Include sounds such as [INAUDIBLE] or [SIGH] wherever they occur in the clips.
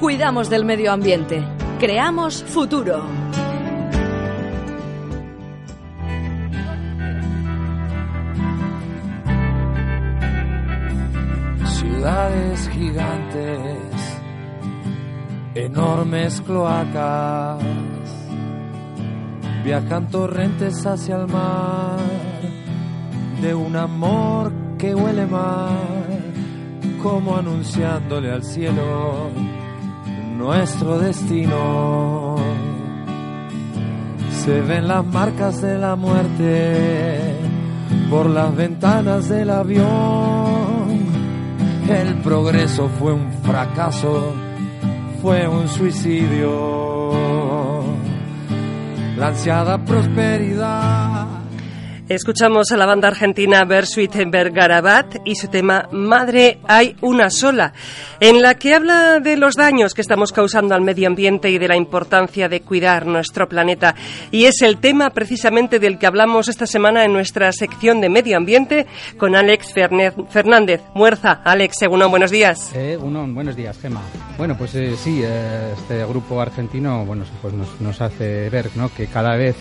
Cuidamos del medio ambiente. Creamos futuro. Ciudades gigantes, enormes cloacas, viajan torrentes hacia el mar de un amor que huele mal, como anunciándole al cielo nuestro destino. Se ven las marcas de la muerte por las ventanas del avión. El progreso fue un fracaso, fue un suicidio. La ansiada prosperidad Escuchamos a la banda argentina Bersuit Bergarabat y su tema Madre hay una sola, en la que habla de los daños que estamos causando al medio ambiente y de la importancia de cuidar nuestro planeta. Y es el tema precisamente del que hablamos esta semana en nuestra sección de medio ambiente con Alex Fernández. Muerza, Alex, según buenos días. Eh, buenos días, Gema. Bueno, pues eh, sí, eh, este grupo argentino bueno, pues nos, nos hace ver ¿no? que cada vez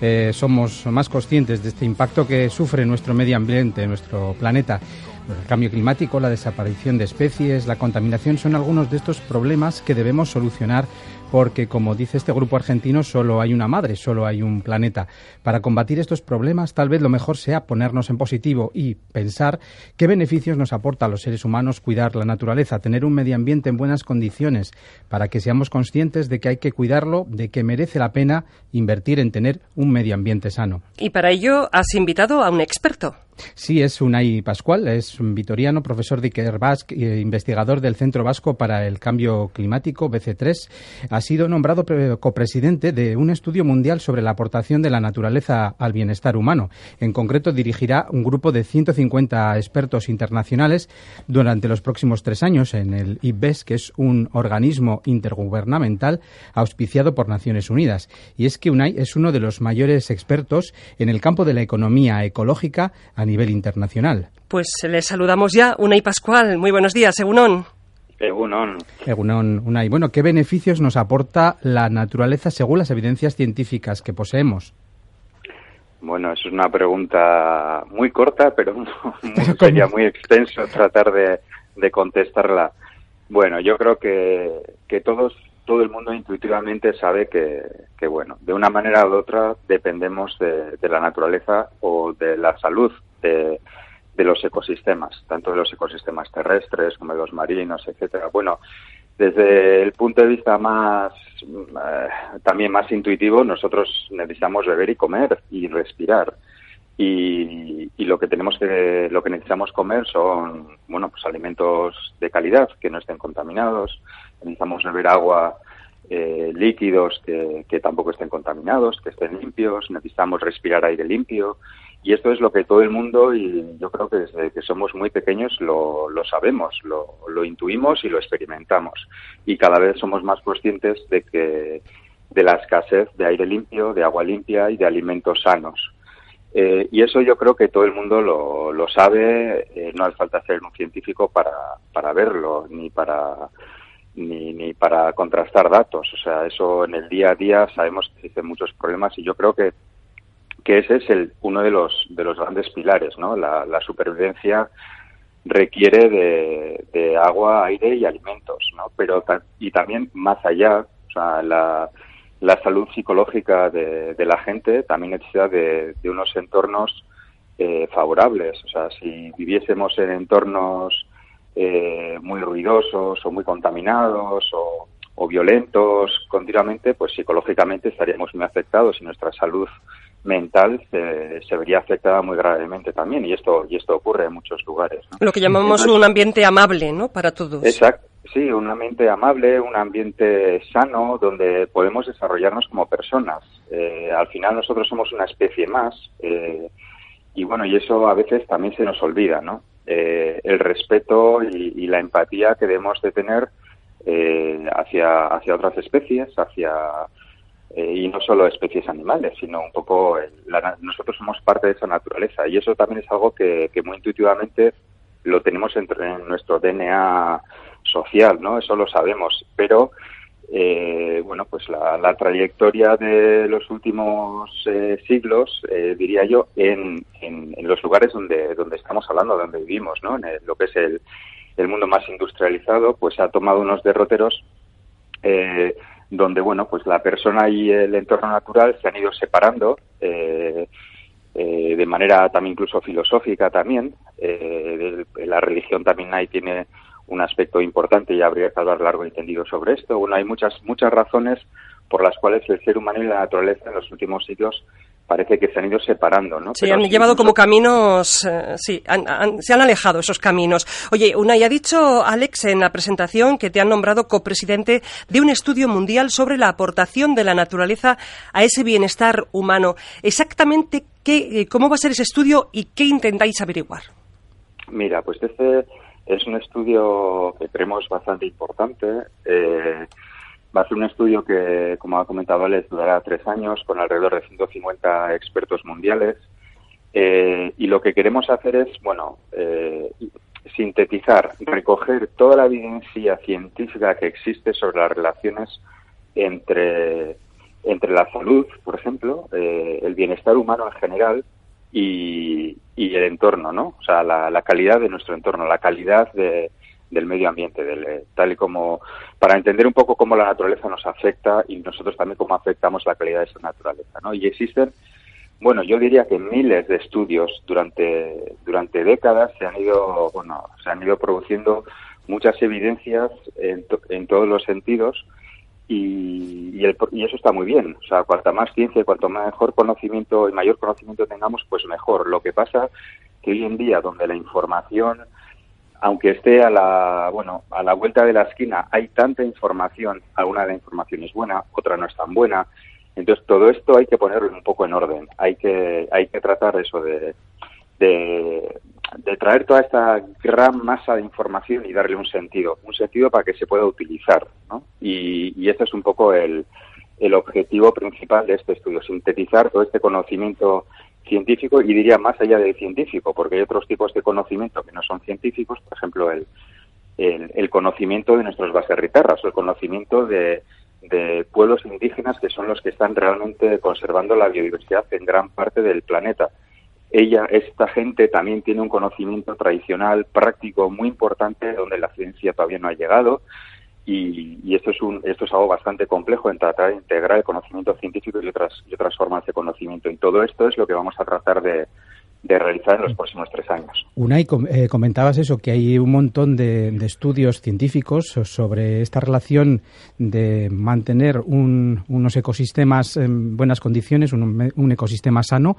eh, somos más conscientes de este impacto que sufre nuestro medio ambiente, nuestro planeta. El cambio climático, la desaparición de especies, la contaminación son algunos de estos problemas que debemos solucionar porque, como dice este grupo argentino, solo hay una madre, solo hay un planeta. Para combatir estos problemas, tal vez lo mejor sea ponernos en positivo y pensar qué beneficios nos aporta a los seres humanos cuidar la naturaleza, tener un medio ambiente en buenas condiciones, para que seamos conscientes de que hay que cuidarlo, de que merece la pena invertir en tener un medio ambiente sano. Y para ello has invitado a un experto. Sí, es Unai Pascual, es un vitoriano, profesor de Iker Basque, eh, investigador del Centro Vasco para el Cambio Climático, BC3. Ha sido nombrado copresidente de un estudio mundial sobre la aportación de la naturaleza al bienestar humano. En concreto, dirigirá un grupo de 150 expertos internacionales durante los próximos tres años en el IPBES, que es un organismo intergubernamental auspiciado por Naciones Unidas. Y es que Unai es uno de los mayores expertos en el campo de la economía ecológica a nivel internacional. Pues le saludamos ya, Unai Pascual. Muy buenos días, Egunon. Egunon. Egunon, Unai. Bueno, ¿qué beneficios nos aporta la naturaleza según las evidencias científicas que poseemos? Bueno, es una pregunta muy corta, pero [LAUGHS] sería muy extenso tratar de, contestarla. Bueno, yo creo que, que todos todo el mundo intuitivamente sabe que, que, bueno, de una manera u otra dependemos de, de, la naturaleza o de la salud de, los ecosistemas, tanto de los ecosistemas terrestres como de los marinos, etcétera. Bueno, desde el punto de vista más eh, también más intuitivo, nosotros necesitamos beber y comer y respirar. Y, y, lo que tenemos que lo que necesitamos comer son bueno pues alimentos de calidad que no estén contaminados necesitamos beber agua eh, líquidos que, que, tampoco estén contaminados que estén limpios necesitamos respirar aire limpio y esto es lo que todo el mundo y yo creo que desde que somos muy pequeños lo, lo sabemos lo, lo intuimos y lo experimentamos y cada vez somos más conscientes de que de la escasez de aire limpio de agua limpia y de alimentos sanos eh, y eso yo creo que todo el mundo lo, lo sabe, eh, no hace falta ser un científico para, para verlo, ni para, ni, ni para contrastar datos. O sea, eso en el día a día sabemos que existen muchos problemas y yo creo que, que ese es el, uno de los, de los grandes pilares, ¿no? La, supervivencia requiere de, de, agua, aire y alimentos, ¿no? Pero y también más allá, o sea, la, la salud psicológica de, de, la gente también necesita de, de unos entornos eh, favorables. O sea, si viviésemos en entornos eh, muy ruidosos o muy contaminados o, o, violentos continuamente, pues psicológicamente estaríamos muy afectados y nuestra salud mental se, se, vería afectada muy gravemente también y esto y esto ocurre en muchos lugares. ¿no? Lo que llamamos Entonces, un ambiente amable, ¿no? Para todos. Exacto. Sí, un ambiente amable, un ambiente sano, donde podemos desarrollarnos como personas. Eh, al final nosotros somos una especie más, eh, y bueno, y eso a veces también se nos olvida, ¿no? Eh, el respeto y, y, la empatía que debemos de tener eh, hacia, hacia otras especies, hacia eh, y no solo especies animales, sino un poco la, nosotros somos parte de esa naturaleza y eso también es algo que, muy intuitivamente lo tenemos en, nuestro DNA social, ¿no? Eso lo sabemos, pero eh, bueno, pues la, trayectoria de los últimos eh, siglos, eh, diría yo, en, en, los lugares donde, donde estamos hablando, donde vivimos, ¿no? En lo que es el, el, mundo más industrializado, pues ha tomado unos derroteros donde, bueno, pues la persona y el entorno natural se han ido separando de manera también incluso filosófica también. la religión también ahí tiene un aspecto importante y habría que hablar largo y entendido sobre esto. Bueno, hay muchas, muchas razones por las cuales el ser humano y la naturaleza en los últimos siglos parece que se han ido separando, ¿no? Sí, han llevado como caminos, eh, sí, se han alejado esos caminos. Oye, una ya ha dicho Alex en la presentación que te han nombrado copresidente de un estudio mundial sobre la aportación de la naturaleza a ese bienestar humano. Exactamente qué, eh, cómo va a ser ese estudio y qué intentáis averiguar. Mira, pues este es un estudio que creemos bastante importante. Eh, va a ser un estudio que, como ha comentado les durará tres años con alrededor de 150 expertos mundiales. Eh, y lo que queremos hacer es, bueno, eh, sintetizar, recoger toda la evidencia científica que existe sobre las relaciones entre, entre la salud, por ejemplo, el bienestar humano en general y, y el entorno, ¿no? O sea, la, calidad de nuestro entorno, la calidad de, del medio ambiente, del, eh, tal y como para entender un poco cómo la naturaleza nos afecta y nosotros también cómo afectamos la calidad de esa naturaleza, ¿no? Y existen, bueno, yo diría que miles de estudios durante durante décadas se han ido, bueno, se han ido produciendo muchas evidencias en, en todos los sentidos y, y, eso está muy bien. O sea, cuanta más ciencia y cuanto mejor conocimiento y mayor conocimiento tengamos, pues mejor. Lo que pasa que hoy en día, donde la información, aunque esté a la, bueno, a la vuelta de la esquina, hay tanta información, alguna de la información es buena, otra no es tan buena. Entonces, todo esto hay que ponerlo un poco en orden. Hay que, hay que tratar eso de, de, traer toda esta gran masa de información y darle un sentido, un sentido para que se pueda utilizar. ¿no? Y, y este es un poco el, el objetivo principal de este estudio, sintetizar todo este conocimiento científico y diría más allá del científico, porque hay otros tipos de conocimiento que no son científicos, por ejemplo, el, el, el conocimiento de nuestros baserritarras el conocimiento de, de pueblos indígenas que son los que están realmente conservando la biodiversidad en gran parte del planeta ella, esta gente también tiene un conocimiento tradicional, práctico, muy importante, donde la ciencia todavía no ha llegado. Y, y, esto es un esto es algo bastante complejo en tratar de integrar el conocimiento científico y otras y otras formas de conocimiento. Y todo esto es lo que vamos a tratar de, de realizar en los próximos tres años. Unai, eh, comentabas eso, que hay un montón de, estudios científicos sobre esta relación de mantener unos ecosistemas en buenas condiciones, un, ecosistema sano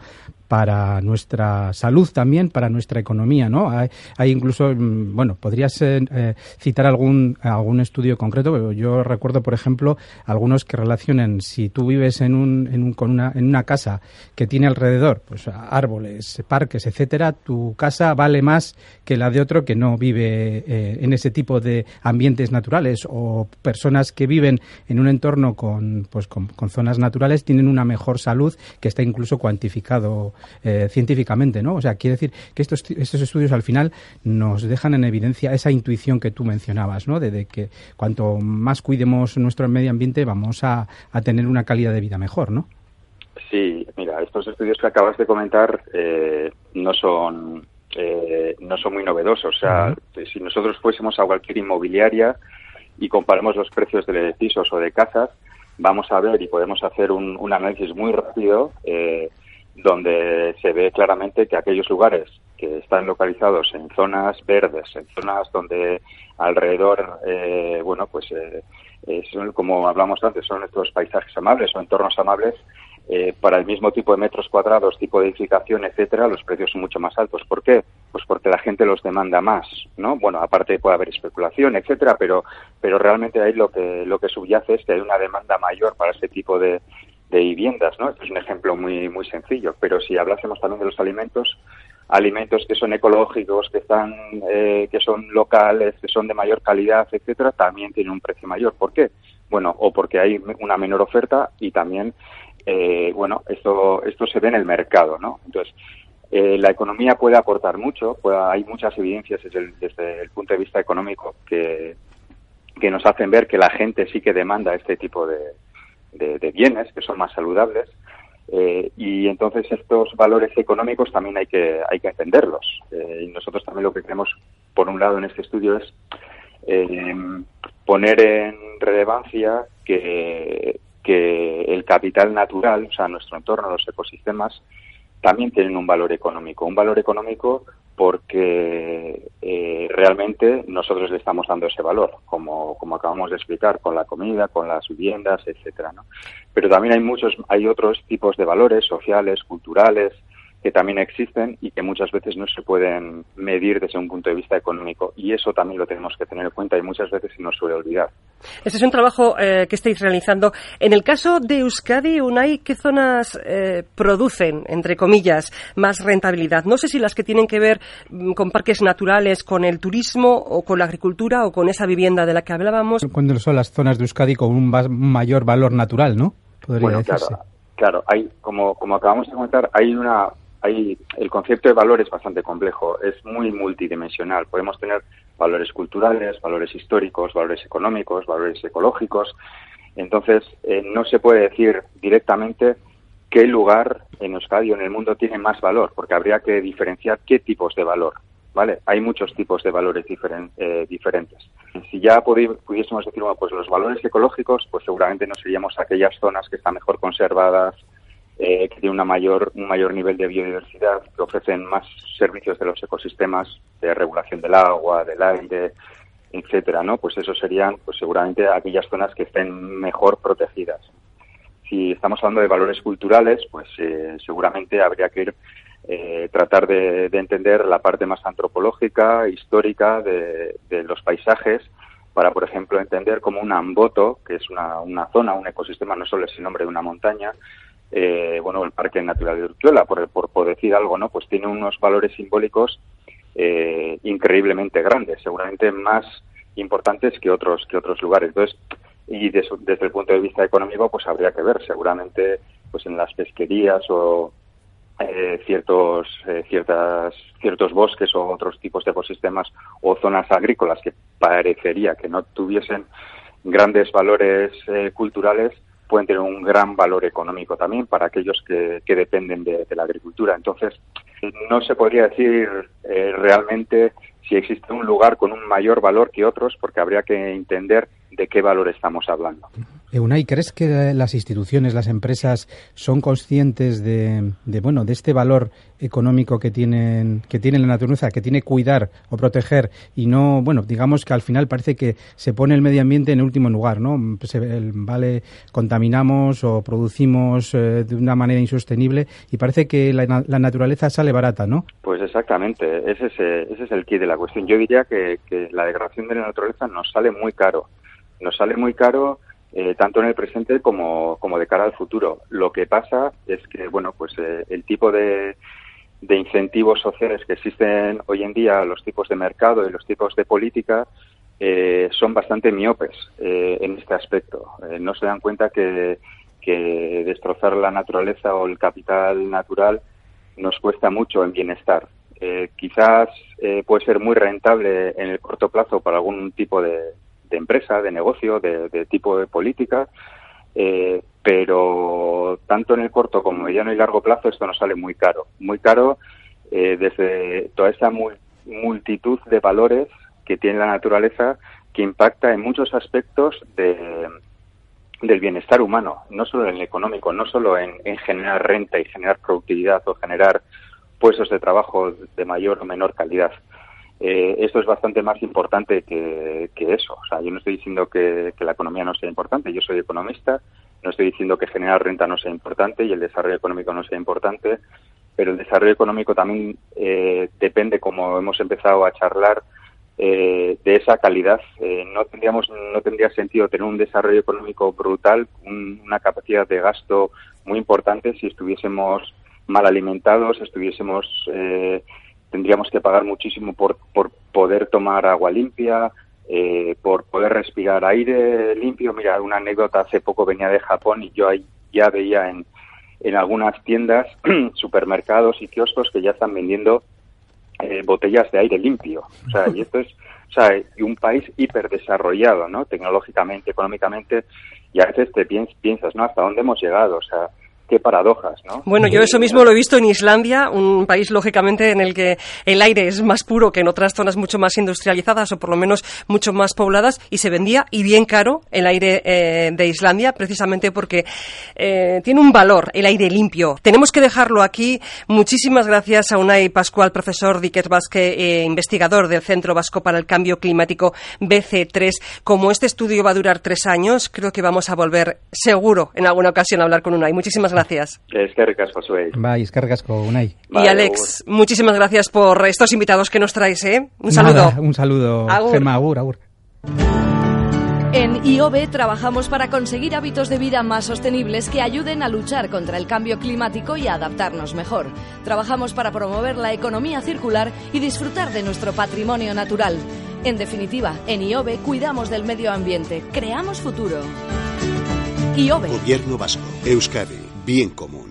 para nuestra salud también, para nuestra economía, ¿no? Hay, incluso, mm, bueno, podrías eh, eh, citar algún, algún estudio concreto, yo recuerdo, por ejemplo, algunos que relacionan si tú vives en, un, en, un, con una, en una casa que tiene alrededor pues árboles, etcétera, tu casa vale más que la de otro que no vive eh, en ese tipo de ambientes naturales o personas que viven en un entorno con, pues, con, zonas naturales tienen una mejor salud que está incluso cuantificado eh, científicamente, ¿no? O sea, quiere decir que estos, estos estudios al final nos dejan en evidencia esa intuición que tú mencionabas, ¿no? De, que cuanto más cuidemos nuestro medio ambiente vamos a, a tener una calidad de vida mejor, ¿no? Sí, estos estudios que acabas de comentar eh, no son eh, no son muy novedosos. O sea, si nosotros fuésemos a cualquier inmobiliaria y comparamos los precios de pisos o de casas, vamos a ver y podemos hacer un, un análisis muy rápido eh, donde se ve claramente que aquellos lugares que están localizados en zonas verdes, en zonas donde alrededor, eh, bueno, pues eh, son, como hablamos antes, son estos paisajes amables o entornos amables, eh, para el mismo tipo de metros cuadrados, tipo de edificación, etcétera, los precios son mucho más altos. ¿Por qué? Pues porque la gente los demanda más, ¿no? Bueno, aparte puede haber especulación, etcétera, pero pero realmente ahí lo que lo que subyace es que hay una demanda mayor para ese tipo de, de viviendas, ¿no? Este es un ejemplo muy muy sencillo, pero si hablásemos también de los alimentos, alimentos que son ecológicos, que están eh, que son locales, que son de mayor calidad, etcétera, también tienen un precio mayor. ¿Por qué? Bueno, o porque hay una menor oferta y también eh, bueno, esto, esto se ve en el mercado, ¿no? Entonces, eh, la economía puede aportar mucho, hay muchas evidencias desde el, desde el, punto de vista económico que, que nos hacen ver que la gente sí que demanda este tipo de, bienes que son más saludables. Eh, y entonces estos valores económicos también hay que hay que entenderlos. Eh, y nosotros también lo que queremos, por un lado, en este estudio es poner en relevancia que, que el capital natural, o sea, nuestro entorno, los ecosistemas, también tienen un valor económico. Un valor económico porque eh, realmente nosotros le estamos dando ese valor, como, como acabamos de explicar, con la comida, con las viviendas, etcétera, ¿no? Pero también hay muchos, hay otros tipos de valores sociales, culturales, que también existen y que muchas veces no se pueden medir desde un punto de vista económico. Y eso también lo tenemos que tener en cuenta y muchas veces se nos suele olvidar. Este es un trabajo eh, que estáis realizando. En el caso de Euskadi, Unai, ¿qué zonas eh, producen, entre comillas, más rentabilidad? No sé si las que tienen que ver mm, con parques naturales, con el turismo o con la agricultura o con esa vivienda de la que hablábamos. ¿Cuándo son las zonas de Euskadi con un mayor valor natural, no? Podría claro, claro, hay, como, como acabamos de comentar, hay una hay, el concepto de valor es bastante complejo, es muy multidimensional. Podemos tener valores culturales, valores históricos, valores económicos, valores ecológicos. Entonces, eh, no se puede decir directamente qué lugar en Euskadi o en el mundo tiene más valor, porque habría que diferenciar qué tipos de valor. ¿Vale? Hay muchos tipos de valores eh, diferentes. Si ya pudiésemos decir, bueno, pues los valores ecológicos, pues seguramente no seríamos aquellas zonas que están mejor conservadas, eh, que tienen una mayor, un mayor nivel de biodiversidad, que ofrecen más servicios de los ecosistemas de regulación del agua, del aire, etcétera, ¿no? Pues eso serían, pues seguramente aquellas zonas que estén mejor protegidas. Si estamos hablando de valores culturales, pues eh, seguramente habría que ir eh, tratar de, entender la parte más antropológica, histórica de, de, los paisajes, para, por ejemplo, entender como un amboto, que es una, una zona, un ecosistema, no solo es el nombre de una montaña, eh, bueno, el Parque Natural de Urquiola, por, por, decir algo, ¿no? Pues tiene unos valores simbólicos eh, increíblemente grandes, seguramente más importantes que otros que otros lugares. Entonces, y desde el punto de vista económico, pues habría que ver, seguramente, pues en las pesquerías o eh, ciertos ciertas ciertos bosques o otros tipos de ecosistemas o zonas agrícolas que parecería que no tuviesen grandes valores culturales pueden tener un gran valor económico también para aquellos que, dependen de, la agricultura. Entonces, no se podría decir eh, realmente si existe un lugar con un mayor valor que otros, porque habría que entender de qué valor estamos hablando. Eunay, ¿crees que las instituciones, las empresas son conscientes de, bueno, de este valor económico que tienen que tiene la naturaleza, que tiene cuidar o proteger y no, bueno, digamos que al final parece que se pone el medio ambiente en último lugar, ¿no? vale, contaminamos o producimos eh, de una manera insostenible y parece que la, naturaleza sale barata, ¿no? Pues exactamente, ese es, ese es el key de la cuestión. Yo diría que, que la degradación de la naturaleza nos sale muy caro nos sale muy caro eh, tanto en el presente como, como de cara al futuro. Lo que pasa es que, bueno, pues eh, el tipo de, de incentivos sociales que existen hoy en día, los tipos de mercado y los tipos de política, eh, son bastante miopes en este aspecto. no se dan cuenta que, que destrozar la naturaleza o el capital natural nos cuesta mucho en bienestar. quizás puede ser muy rentable en el corto plazo para algún tipo de, de empresa, de negocio, de, tipo de política, eh, pero tanto en el corto como mediano y largo plazo esto nos sale muy caro, muy caro eh, desde toda esa multitud de valores que tiene la naturaleza que impacta en muchos aspectos de, del bienestar humano, no solo en el económico, no solo en generar renta y generar productividad o generar puestos de trabajo de mayor o menor calidad, eh, esto es bastante más importante que, eso. O sea, yo no estoy diciendo que, la economía no sea importante, yo soy economista, no estoy diciendo que generar renta no sea importante y el desarrollo económico no sea importante, pero el desarrollo económico también eh, depende, como hemos empezado a charlar, eh, de esa calidad. no tendríamos, no tendría sentido tener un desarrollo económico brutal, una capacidad de gasto muy importante si estuviésemos mal alimentados, estuviésemos tendríamos que pagar muchísimo por, por poder tomar agua limpia, eh, por poder respirar aire limpio. Mira, una anécdota, hace poco venía de Japón y yo ahí ya veía en, en algunas tiendas, [CLEARS THROAT] supermercados y kioscos que ya están vendiendo eh, botellas de aire limpio. O sea, y esto es, o sea, y un país hiperdesarrollado, ¿no? Tecnológicamente, económicamente, y a veces te piensas, ¿no? ¿Hasta dónde hemos llegado? O sea, qué paradojas, ¿no? Bueno, yo eso mismo lo he visto en Islandia, un país lógicamente en el que el aire es más puro que en otras zonas mucho más industrializadas o por lo menos mucho más pobladas y se vendía y bien caro el aire eh, de Islandia precisamente porque eh, tiene un valor el aire limpio. Tenemos que dejarlo aquí. Muchísimas gracias a Unai Pascual, profesor Diquet Vasque, eh, investigador del Centro Vasco para el Cambio Climático BC3. Como este estudio va a durar tres años, creo que vamos a volver seguro en alguna ocasión a hablar con Unai. Muchísimas gracias gracias. Es que ricasco, Suey. Bai, es que ricasco, Unai. y Alex, muchísimas gracias por estos invitados que nos traes, ¿eh? Un saludo. un saludo, agur. Gemma, agur, agur. En IOBE trabajamos para conseguir hábitos de vida más sostenibles que ayuden a luchar contra el cambio climático y a adaptarnos mejor. Trabajamos para promover la economía circular y disfrutar de nuestro patrimonio natural. En definitiva, en IOBE cuidamos del medio ambiente, creamos futuro. IOBE. Gobierno Vasco, Euskadi, bien común.